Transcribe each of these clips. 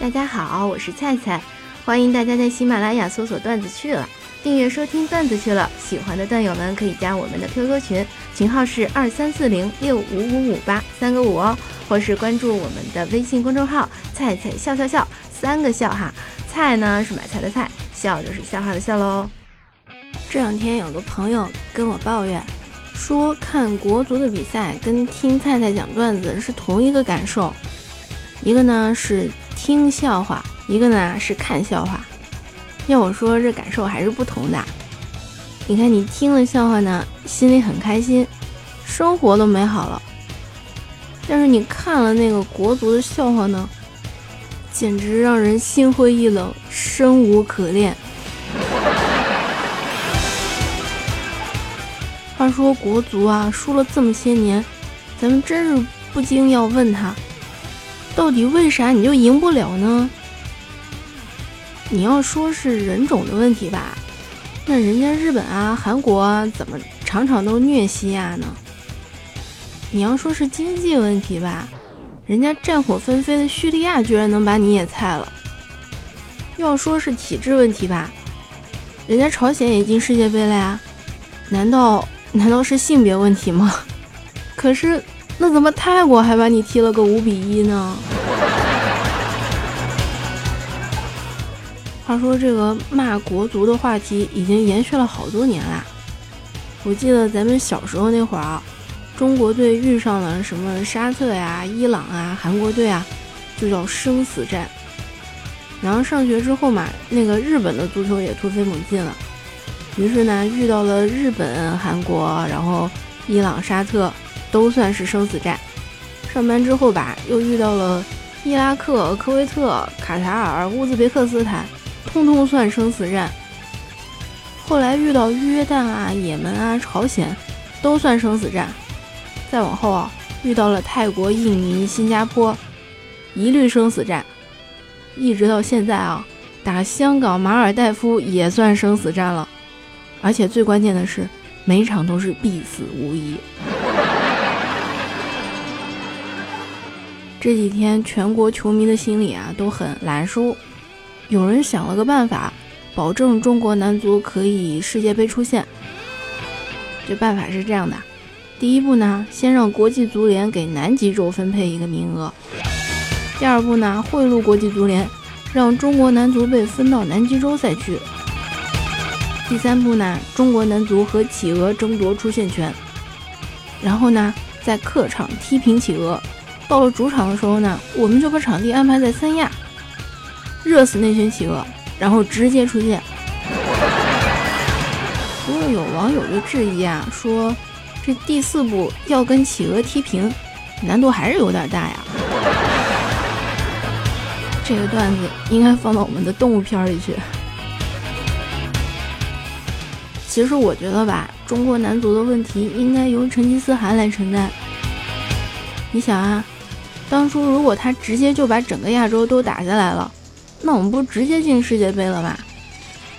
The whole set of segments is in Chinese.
大家好，我是菜菜，欢迎大家在喜马拉雅搜索“段子去了”，订阅收听“段子去了”。喜欢的段友们可以加我们的 QQ 群，群号是二三四零六五五五八三个五哦，或是关注我们的微信公众号“菜菜笑笑笑”，三个笑哈，菜呢是买菜的菜，笑就是笑话的笑喽。这两天有个朋友跟我抱怨，说看国足的比赛跟听菜菜讲段子是同一个感受，一个呢是。听笑话，一个呢是看笑话。要我说，这感受还是不同的。你看，你听了笑话呢，心里很开心，生活都美好了。但是你看了那个国足的笑话呢，简直让人心灰意冷，生无可恋。话说国足啊，输了这么些年，咱们真是不禁要问他。到底为啥你就赢不了呢？你要说是人种的问题吧，那人家日本啊、韩国啊怎么场场都虐西亚呢？你要说是经济问题吧，人家战火纷飞的叙利亚居然能把你也菜了。要说是体制问题吧，人家朝鲜也进世界杯了呀，难道难道是性别问题吗？可是。那怎么泰国还把你踢了个五比一呢？话说这个骂国足的话题已经延续了好多年啦。我记得咱们小时候那会儿啊，中国队遇上了什么沙特呀、伊朗啊、韩国队啊，就叫生死战。然后上学之后嘛，那个日本的足球也突飞猛进了，于是呢遇到了日本、韩国，然后伊朗、沙特。都算是生死战。上班之后吧，又遇到了伊拉克、科威特、卡塔尔、乌兹别克斯坦，通通算生死战。后来遇到约旦啊、也门啊、朝鲜，都算生死战。再往后啊，遇到了泰国、印尼、新加坡，一律生死战。一直到现在啊，打香港、马尔代夫也算生死战了。而且最关键的是，每场都是必死无疑。这几天，全国球迷的心里啊都很难受。有人想了个办法，保证中国男足可以世界杯出线。这办法是这样的：第一步呢，先让国际足联给南极洲分配一个名额；第二步呢，贿赂国际足联，让中国男足被分到南极洲赛区；第三步呢，中国男足和企鹅争夺出线权，然后呢，在客场踢平企鹅。到了主场的时候呢，我们就把场地安排在三亚，热死那群企鹅，然后直接出线。不过有网友就质疑啊，说这第四步要跟企鹅踢平，难度还是有点大呀。这个段子应该放到我们的动物片里去。其实我觉得吧，中国男足的问题应该由成吉思汗来承担。你想啊。当初如果他直接就把整个亚洲都打下来了，那我们不直接进世界杯了吗？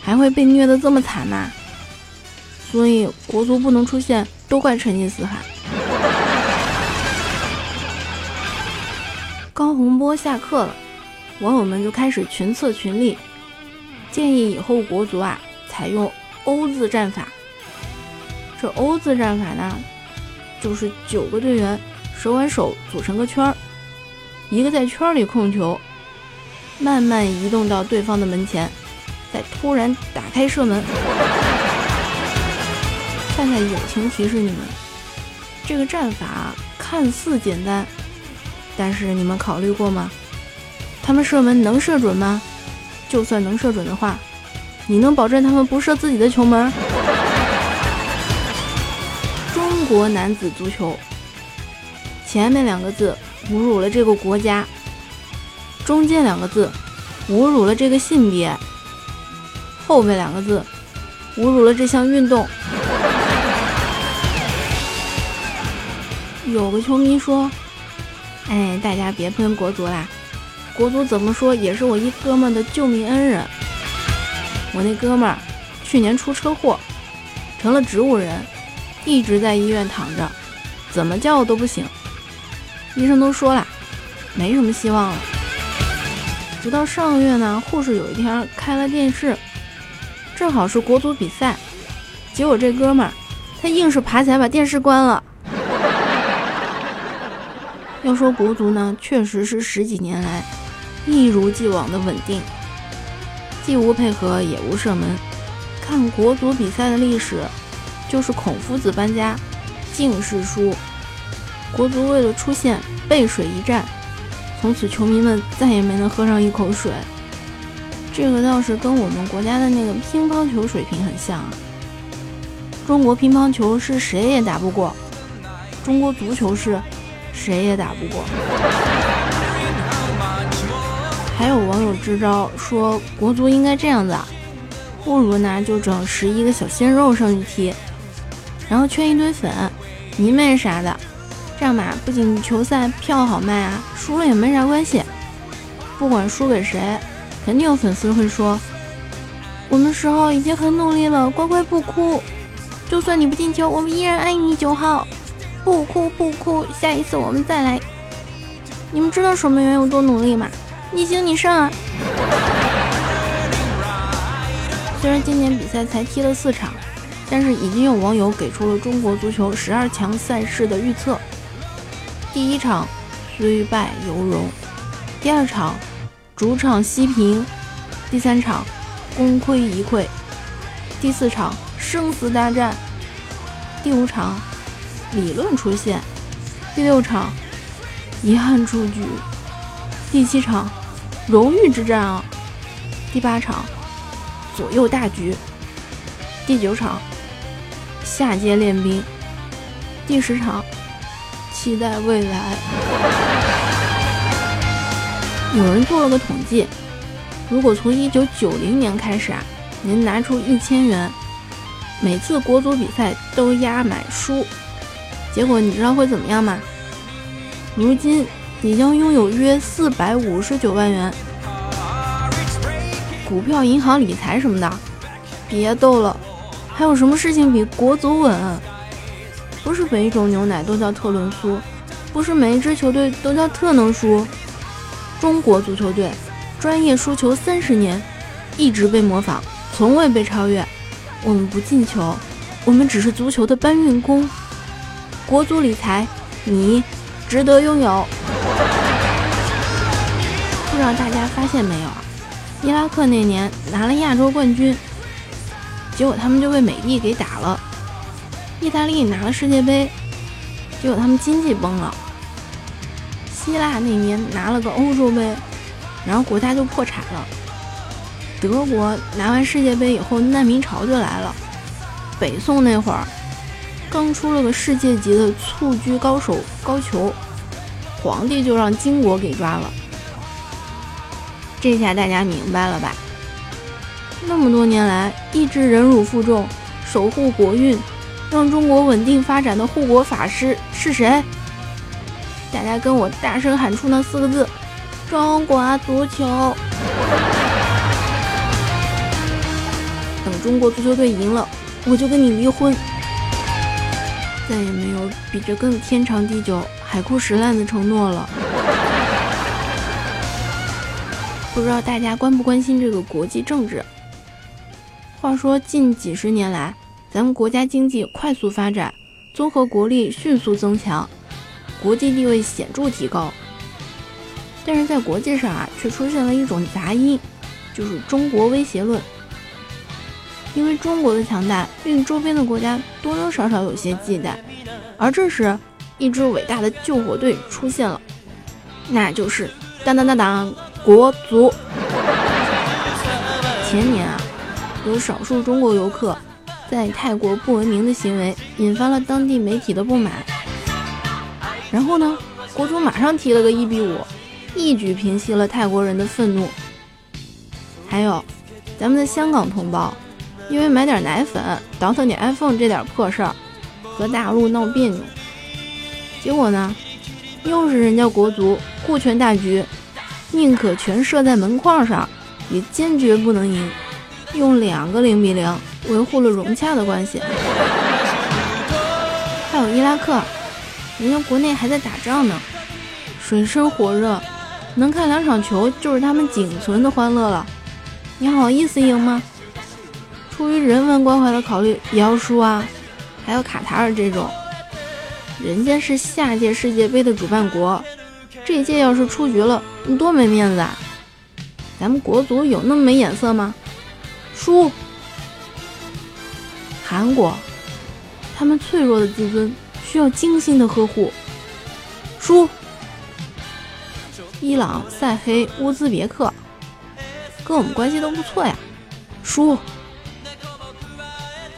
还会被虐得这么惨吗？所以国足不能出现，都怪成吉思汗。高洪波下课了，网友们就开始群策群力，建议以后国足啊采用欧字战法。这欧字战法呢，就是九个队员手挽手组成个圈儿。一个在圈里控球，慢慢移动到对方的门前，再突然打开射门。看看友情提示你们，这个战法看似简单，但是你们考虑过吗？他们射门能射准吗？就算能射准的话，你能保证他们不射自己的球门？中国男子足球，前面两个字。侮辱了这个国家，中间两个字侮辱了这个性别，后面两个字侮辱了这项运动。有个球迷说：“哎，大家别喷国足啦，国足怎么说也是我一哥们的救命恩人。我那哥们儿去年出车祸，成了植物人，一直在医院躺着，怎么叫都不醒。”医生都说了，没什么希望了。直到上个月呢，护士有一天开了电视，正好是国足比赛，结果这哥们儿他硬是爬起来把电视关了。要说国足呢，确实是十几年来一如既往的稳定，既无配合也无射门。看国足比赛的历史，就是孔夫子搬家，净是输。国足为了出线背水一战，从此球迷们再也没能喝上一口水。这个倒是跟我们国家的那个乒乓球水平很像啊。中国乒乓球是谁也打不过，中国足球是。谁也打不过。还有网友支招说，国足应该这样子啊，不如呢就整十一个小鲜肉上去踢，然后圈一堆粉、迷妹啥的，这样吧，不仅球赛票好卖啊，输了也没啥关系。不管输给谁，肯定有粉丝会说，我们十号已经很努力了，乖乖不哭，就算你不进球，我们依然爱你九号。不哭不哭，下一次我们再来。你们知道守门员有多努力吗？你行你上啊！虽然今年比赛才踢了四场，但是已经有网友给出了中国足球十二强赛事的预测。第一场虽败犹荣，第二场主场西平，第三场功亏一篑，第四场生死大战，第五场。理论出现，第六场遗憾出局，第七场荣誉之战啊，第八场左右大局，第九场下阶练兵，第十场期待未来。有人做了个统计，如果从一九九零年开始啊，您拿出一千元，每次国足比赛都压买输。结果你知道会怎么样吗？如今你将拥有约四百五十九万元，股票、银行理财什么的，别逗了。还有什么事情比国足稳？不是每一种牛奶都叫特仑苏，不是每一支球队都叫特能输。中国足球队专业输球三十年，一直被模仿，从未被超越。我们不进球，我们只是足球的搬运工。国足理财，你值得拥有。不知道大家发现没有啊？伊拉克那年拿了亚洲冠军，结果他们就被美帝给打了。意大利拿了世界杯，结果他们经济崩了。希腊那年拿了个欧洲杯，然后国家就破产了。德国拿完世界杯以后，难民潮就来了。北宋那会儿。刚出了个世界级的蹴鞠高手高俅，皇帝就让金国给抓了。这下大家明白了吧？那么多年来一直忍辱负重，守护国运，让中国稳定发展的护国法师是谁？大家跟我大声喊出那四个字：中国足球！等中国足球队赢了，我就跟你离婚。再也没有比这更天长地久、海枯石烂的承诺了。不知道大家关不关心这个国际政治？话说近几十年来，咱们国家经济快速发展，综合国力迅速增强，国际地位显著提高。但是在国际上啊，却出现了一种杂音，就是中国威胁论。因为中国的强大，令周边的国家多多少少有些忌惮。而这时，一支伟大的救火队出现了，那就是当当当当国足。前年啊，有少数中国游客在泰国不文明的行为，引发了当地媒体的不满。然后呢，国足马上踢了个一比五，一举平息了泰国人的愤怒。还有，咱们的香港同胞。因为买点奶粉倒腾点 iPhone 这点破事儿，和大陆闹别扭，结果呢，又是人家国足顾全大局，宁可全射在门框上，也坚决不能赢，用两个零比零维护了融洽的关系。还有伊拉克，人家国内还在打仗呢，水深火热，能看两场球就是他们仅存的欢乐了。你好意思赢吗？出于人文关怀的考虑，也要输啊！还有卡塔尔这种，人家是下届世界杯的主办国，这届要是出局了，多没面子啊！咱们国足有那么没眼色吗？输！韩国，他们脆弱的自尊需要精心的呵护。输！伊朗、塞黑、乌兹别克，跟我们关系都不错呀。输！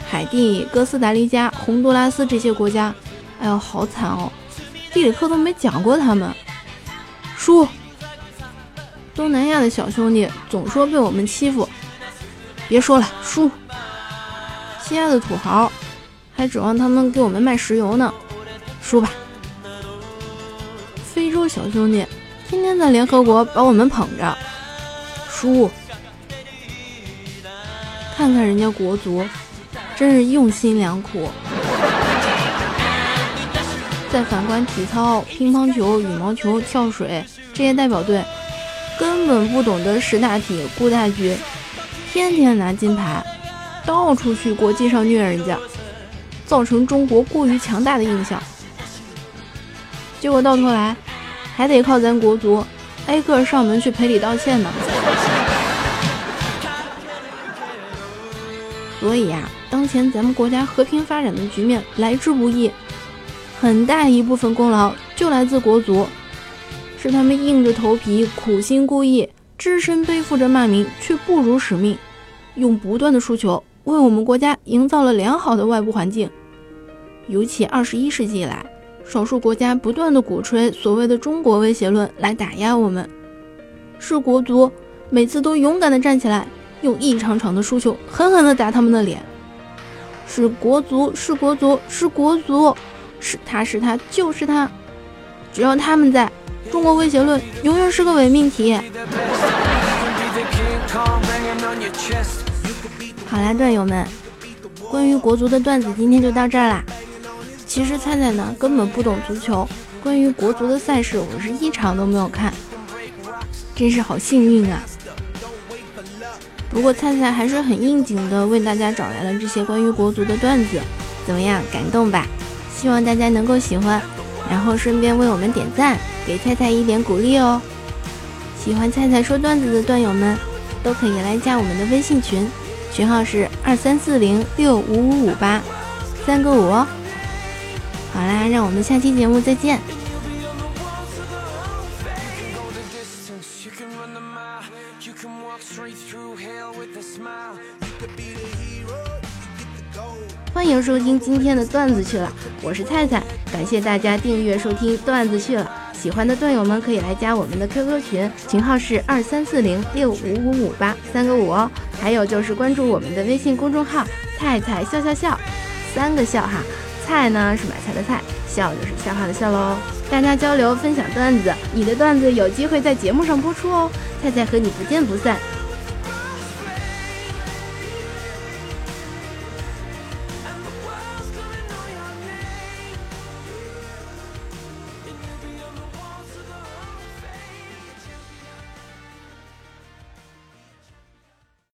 海地、哥斯达黎加、洪都拉斯这些国家，哎呦，好惨哦！地理课都没讲过他们。输！东南亚的小兄弟总说被我们欺负，别说了，输！西亚的土豪还指望他们给我们卖石油呢，输吧！非洲小兄弟天天在联合国把我们捧着，输！看看人家国足。真是用心良苦。再反观体操、乒乓球、羽毛球、跳水这些代表队，根本不懂得识大体、顾大局，天天拿金牌，到处去国际上虐人家，造成中国过于强大的印象。结果到头来，还得靠咱国足挨个上门去赔礼道歉呢。所以呀。当前咱们国家和平发展的局面来之不易，很大一部分功劳就来自国足，是他们硬着头皮、苦心孤诣、只身背负着骂名却不辱使命，用不断的输球为我们国家营造了良好的外部环境。尤其二十一世纪以来，少数国家不断的鼓吹所谓的中国威胁论来打压我们，是国足每次都勇敢的站起来，用一场场的输球狠狠的打他们的脸。是国足，是国足，是国足，是他是他就是他，只要他们在，中国威胁论永远是个伪命题。好啦，段友们，关于国足的段子今天就到这儿啦。其实菜菜呢根本不懂足球，关于国足的赛事我是一场都没有看，真是好幸运啊。不过菜菜还是很应景的为大家找来了这些关于国足的段子，怎么样，感动吧？希望大家能够喜欢，然后顺便为我们点赞，给菜菜一点鼓励哦。喜欢菜菜说段子的段友们，都可以来加我们的微信群，群号是二三四零六五五五八，三个五哦。好啦，让我们下期节目再见。欢迎收听今天的段子去了，我是菜菜，感谢大家订阅收听段子去了。喜欢的段友们可以来加我们的 QQ 群，群号是二三四零六五五五八三个五哦。还有就是关注我们的微信公众号“菜菜笑笑笑”，三个笑哈，菜呢是买菜的菜，笑就是笑话的笑喽。大家交流分享段子，你的段子有机会在节目上播出哦。菜菜和你不见不散。